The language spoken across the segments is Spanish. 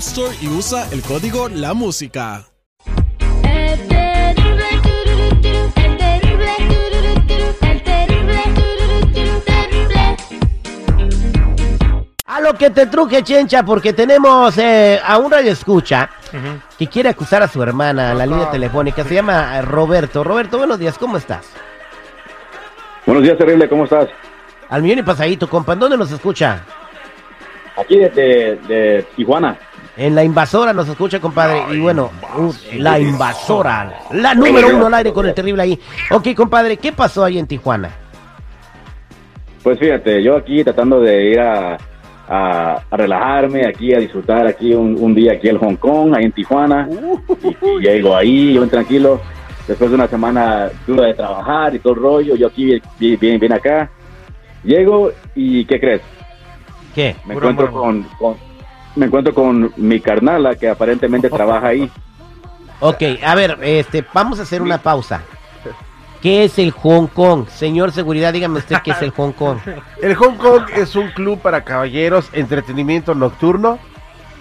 Store y usa el código La Música. A lo que te truje, Chencha, porque tenemos eh, a un radio escucha que quiere acusar a su hermana en la línea telefónica. Se llama eh, Roberto. Roberto, buenos días, ¿cómo estás? Buenos días, terrible, ¿cómo estás? Al millón y pasadito, compa, ¿en ¿dónde nos escucha? Aquí desde de Tijuana. En la invasora nos escucha, compadre. y bueno, uh, la invasora. La número uno al aire con el terrible ahí. Ok, compadre, ¿qué pasó ahí en Tijuana? Pues fíjate, yo aquí tratando de ir a, a- a relajarme, aquí a disfrutar aquí un, un día aquí en Hong Kong, ahí en Tijuana. Y, y llego ahí, yo tranquilo. Después de una semana dura de trabajar y todo el rollo, yo aquí bien, bien, bien, acá. Llego y ¿qué crees? ¿Qué? Me encuentro con, con- me encuentro con mi carnala que aparentemente trabaja ahí. Ok, a ver, este, vamos a hacer una pausa. ¿Qué es el Hong Kong? Señor Seguridad, dígame usted qué es el Hong Kong. El Hong Kong es un club para caballeros, entretenimiento nocturno,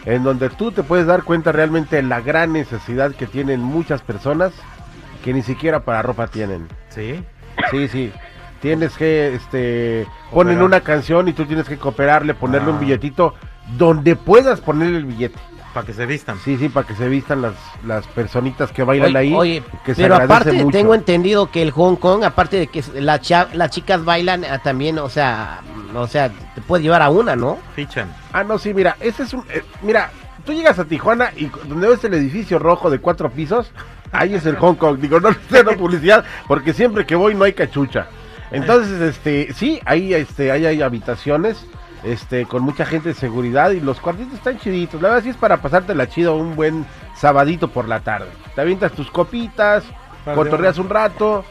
en donde tú te puedes dar cuenta realmente de la gran necesidad que tienen muchas personas que ni siquiera para ropa tienen. Sí. Sí, sí. Tienes que, este, ponen una canción y tú tienes que cooperarle, ponerle un Ah. billetito donde puedas ponerle el billete. Para que se vistan. Sí, sí, para que se vistan las, las personitas que bailan Oye, ahí. oye, que se pero aparte mucho. tengo entendido que el Hong Kong, aparte de que la cha- las chicas bailan ah, también, o sea, o sea, te puede llevar a una, ¿no? Fichan. Ah, no, sí, mira, ese es un... eh, mira, tú llegas a Tijuana y donde ves el edificio rojo de cuatro pisos, ahí es el Hong Kong. Digo, no estoy dando publicidad porque siempre que voy no hay cachucha. Entonces, este, sí, ahí, este, ahí hay habitaciones, este, con mucha gente de seguridad y los cuartitos están chiditos. La verdad sí es para pasártela chido un buen sabadito por la tarde. Te avientas tus copitas, cotorreas un rato,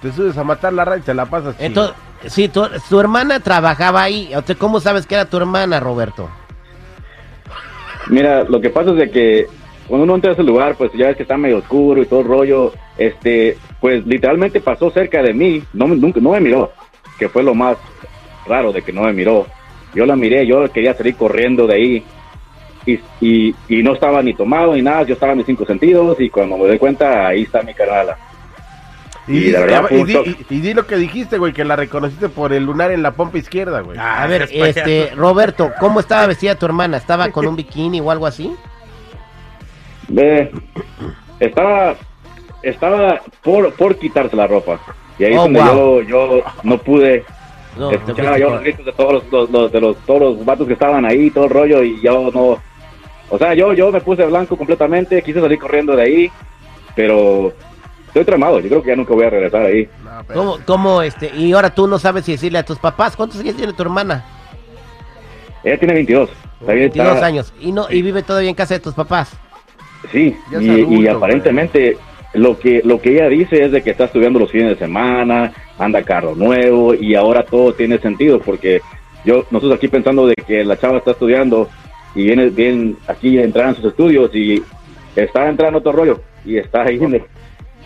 te subes a matar la raya y te la pasas chido. Entonces, sí, tu, tu hermana trabajaba ahí. ¿Cómo sabes que era tu hermana, Roberto? Mira, lo que pasa es de que cuando uno entra a ese lugar, pues ya ves que está medio oscuro y todo el rollo, este, pues literalmente pasó cerca de mí, no, nunca, no me miró, que fue lo más raro de que no me miró. Yo la miré, yo quería salir corriendo de ahí y, y, y no estaba ni tomado ni nada, yo estaba en mis cinco sentidos y cuando me doy cuenta, ahí está mi carnala. Y, Y la di- verdad, y di, y- y di lo que dijiste, güey, que la reconociste por el lunar en la pompa izquierda, güey. Ah, A ver, este, Roberto, ¿cómo estaba vestida tu hermana? ¿Estaba con un bikini o algo así? Ve, estaba, estaba por, por quitarse la ropa. Y ahí es Oh, donde wow. yo, yo no pude No, escuchaba fuiste yo los gritos de todos los, los- los- de los todos los vatos que estaban ahí, todo el rollo, y yo no, o sea, yo, yo me puse blanco completamente, quise salir corriendo de ahí, pero estoy tramado, yo creo que ya nunca voy a regresar ahí. No, pero- ¿Cómo, cómo, este, y ahora tú no sabes si decirle a tus papás? ¿Cuántos años tiene tu hermana? Ella tiene 22, está bien, 22 está- años. Y no, y vive todavía en casa de tus papás. Sí, y, adulto, y aparentemente lo que lo que ella dice es de que está estudiando los fines de semana, anda carro nuevo y ahora todo tiene sentido porque yo nosotros aquí pensando de que la chava está estudiando y viene bien aquí a entrar en sus estudios y está entrando otro rollo y está ahí en el-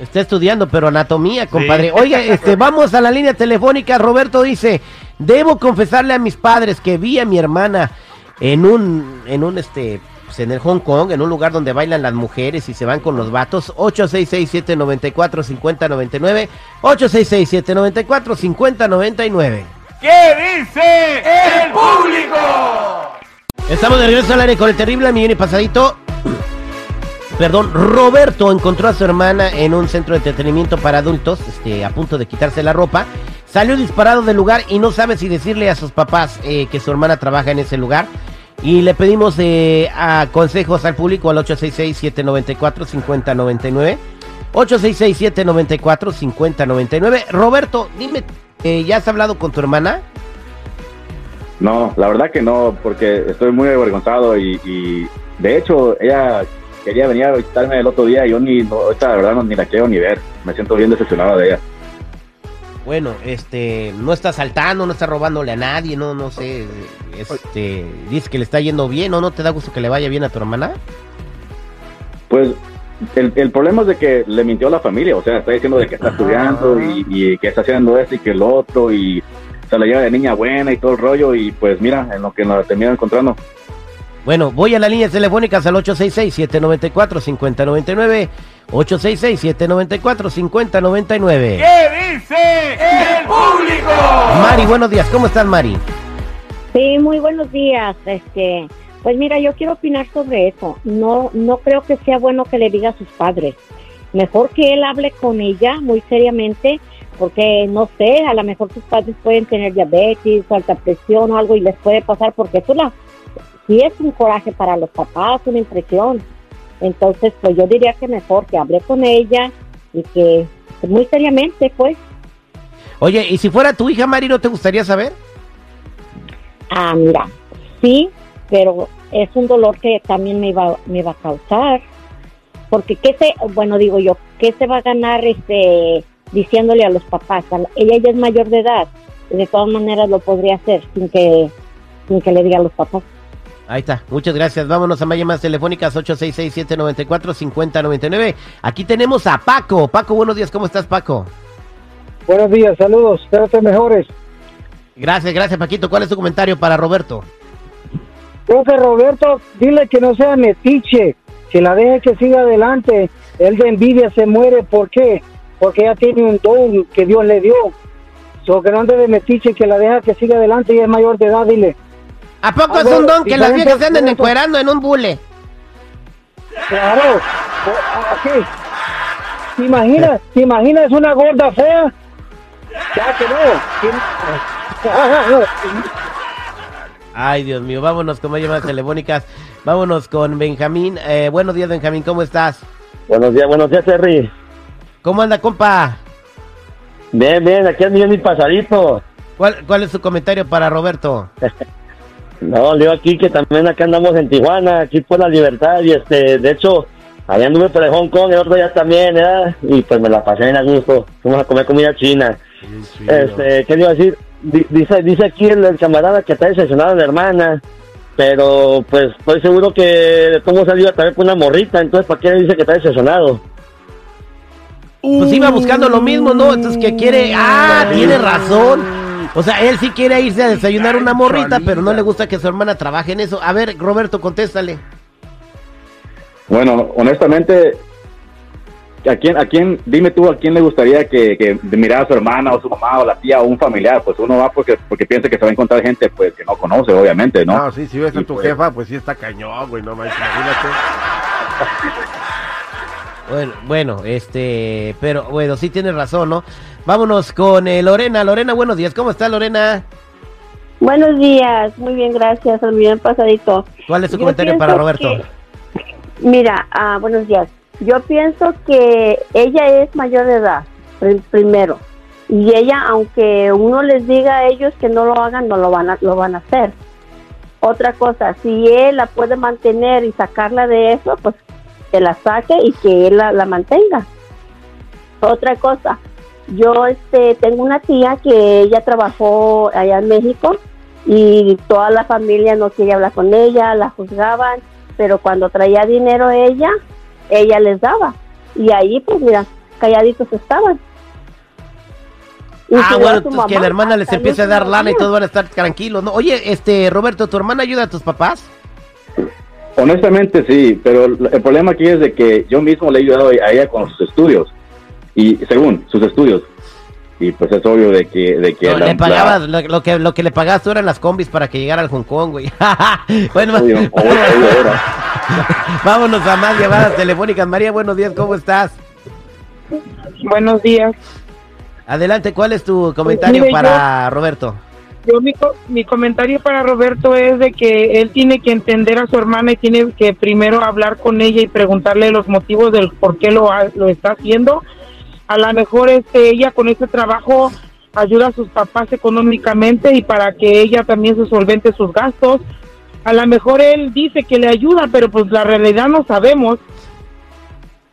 Está estudiando, pero anatomía, compadre. Oiga, este, vamos a la línea telefónica. Roberto dice, debo confesarle a mis padres que vi a mi hermana en un, en un, este, pues, en el Hong Kong, en un lugar donde bailan las mujeres y se van con los vatos. 866-794-5099. 866-794-5099. ¿Qué dice el público? Estamos de regreso al aire con el terrible millón y pasadito. Perdón, Roberto encontró a su hermana en un centro de entretenimiento para adultos, este, a punto de quitarse la ropa. Salió disparado del lugar y no sabe si decirle a sus papás eh, que su hermana trabaja en ese lugar. Y le pedimos eh, a consejos al público al 866-794-5099. 866-794-5099. Roberto, dime, eh, ¿ya has hablado con tu hermana? No, la verdad que no, porque estoy muy avergonzado y, de hecho ella quería venir a visitarme el otro día y yo ni, no, ahorita la verdad no, ni la quiero ni ver. Me siento bien decepcionado de ella. Bueno, este, no está saltando, no está robándole a nadie, no, no sé, este, dice que le está yendo bien, ¿o no te da gusto que le vaya bien a tu hermana? Pues el, el problema es de que le mintió a la familia, o sea, está diciendo de que está estudiando y, y que está haciendo esto y que lo otro y se la lleva de niña buena y todo el rollo y pues mira, en lo que nos termina encontrando. Bueno, voy a las líneas telefónicas al 866-794-5099, 866-794-5099. ¿Qué dice el público? Mari, buenos días, ¿cómo estás Mari? Sí, muy buenos días. Este, pues mira, yo quiero opinar sobre eso. No, no creo que sea bueno que le diga a sus padres. Mejor que él hable con ella muy seriamente, porque no sé, a lo mejor sus padres pueden tener diabetes, alta presión o algo y les puede pasar, porque eso la, sí es un coraje para los papás, una impresión. Entonces, pues yo diría que mejor que hable con ella y que muy seriamente, pues. Oye, ¿y si fuera tu hija Mari, no te gustaría saber? Ah, mira, sí, pero es un dolor que también me iba, me va a causar. Porque qué se, bueno, digo yo, ¿qué se va a ganar este diciéndole a los papás? Ella ya es mayor de edad, y de todas maneras lo podría hacer sin que, sin que le diga a los papás. Ahí está, muchas gracias. Vámonos a más llamadas telefónicas 866-794-5099. Aquí tenemos a Paco. Paco, buenos días, ¿cómo estás Paco? Buenos días, saludos, espero que mejores. Gracias, gracias Paquito. ¿Cuál es tu comentario para Roberto? Profe Roberto, dile que no sea metiche, que la deje que siga adelante. Él de envidia se muere, ¿por qué? Porque ella tiene un don que Dios le dio. So, que no ande de metiche, que la deja que siga adelante y es mayor de edad, dile. ¿A poco es un don que las viejas se anden encuerando en un bule? Claro, ¿a- a qué? ¿Te imaginas? ¿Te imaginas una gorda fea? Ya que no. Ay, Dios mío, vámonos con más llamadas telefónicas. Vámonos con Benjamín. Eh, buenos días, Benjamín, ¿cómo estás? Buenos días, buenos días, Terry. ¿Cómo anda, compa? Bien, bien, aquí es y pasadito. ¿Cuál, ¿Cuál es su comentario para Roberto? No, leo aquí que también acá andamos en Tijuana, aquí por la libertad, y este, de hecho, allá anduve por el Hong Kong, el otro día también, ¿verdad? Y pues me la pasé bien a gusto. Fuimos a comer comida china. Este, ¿qué le iba a decir? Di- Dice, dice aquí el, el camarada que está decepcionado de la hermana, pero pues estoy seguro que cómo salió también con una morrita, entonces ¿para qué le dice que está decepcionado? Pues iba buscando lo mismo, ¿no? Entonces que quiere... Ah, tiene razón. O sea, él sí quiere irse a desayunar una morrita, pero no le gusta que su hermana trabaje en eso. A ver, Roberto, contéstale. Bueno, honestamente, ¿a quién, a quién, dime tú, a quién le gustaría que, que mirara a su hermana o su mamá o la tía o un familiar? Pues uno va porque, porque piensa que se va a encontrar gente pues que no conoce, obviamente, ¿no? No, sí, si ves a tu pues- jefa, pues sí está cañón, güey, no manches, imagínate. Bueno, bueno, este, pero bueno, sí tienes razón, ¿no? Vámonos con eh, Lorena. Lorena, buenos días. ¿Cómo está Lorena? Buenos días, muy bien, gracias, bien pasadito. ¿Cuál es su Yo comentario para Roberto? que- mira, ah, buenos días. Yo pienso que ella es mayor de edad, pr- primero. Y ella, aunque uno les diga a ellos que no lo hagan, no lo van a, lo van a hacer. Otra cosa, si él la puede mantener y sacarla de eso, pues que la saque y que él la, la mantenga. Otra cosa, yo este tengo una tía que ella trabajó allá en México y toda la familia no quería hablar con ella, la juzgaban, pero cuando traía dinero ella, ella les daba. Y ahí, pues mira, calladitos estaban. Y Ah, bueno, entonces que la hermana les empiece a dar lana y todos van a estar tranquilos, ¿no? Oye, este, Roberto, ¿tu hermana ayuda a tus papás? Honestamente sí, pero el el problema aquí es de que yo mismo le he ayudado a ella con sus estudios y según sus estudios. y pues es obvio de que de que No, la- le pagabas, la- lo, lo que, lo que le pagabas tú eran las combis para que llegara al Hong Kong, güey. bueno, obvio, obvio, obvio vámonos a más llamadas telefónicas. María, buenos días, ¿cómo estás? Buenos días. Adelante, ¿cuál es tu comentario mire, para Roberto? Yo mi, co- mi comentario para Roberto es de que él tiene que entender a su hermana y tiene que primero hablar con ella y preguntarle los motivos del por qué lo, ha- lo está haciendo. A lo mejor este, ella con este trabajo ayuda a sus papás económicamente y para que ella también se solvente sus gastos. A lo mejor él dice que le ayuda, pero pues la realidad no sabemos.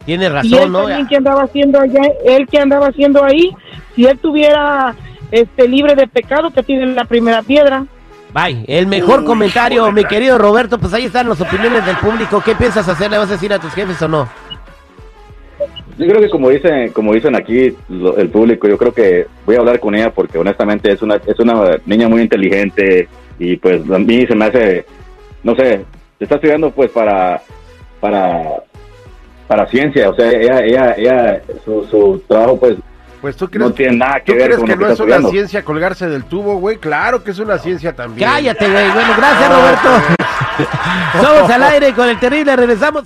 Tienes y razón, él ¿no? también que andaba haciendo allá, él que andaba haciendo ahí, si él tuviera este libre de pecado, que tiene la primera piedra. Bye. El mejor comentario, mi querido Roberto, pues ahí están las opiniones del público. ¿Qué piensas hacer? ¿Le vas a decir a tus jefes o no? Yo creo que como dicen, como dicen aquí lo- el público, yo creo que voy a hablar con ella porque honestamente es una es una niña muy inteligente y pues a mí se me hace, no sé, se está estudiando pues para para para ciencia, o sea, ella ella ella su, su trabajo pues Pues tú crees, no tiene nada que ¿tú ver crees con que lo que no está es una ciencia colgarse del tubo, güey? Claro que es una ciencia también. Cállate, güey. Bueno, gracias, Roberto. Somos al aire con el terrible. Regresamos.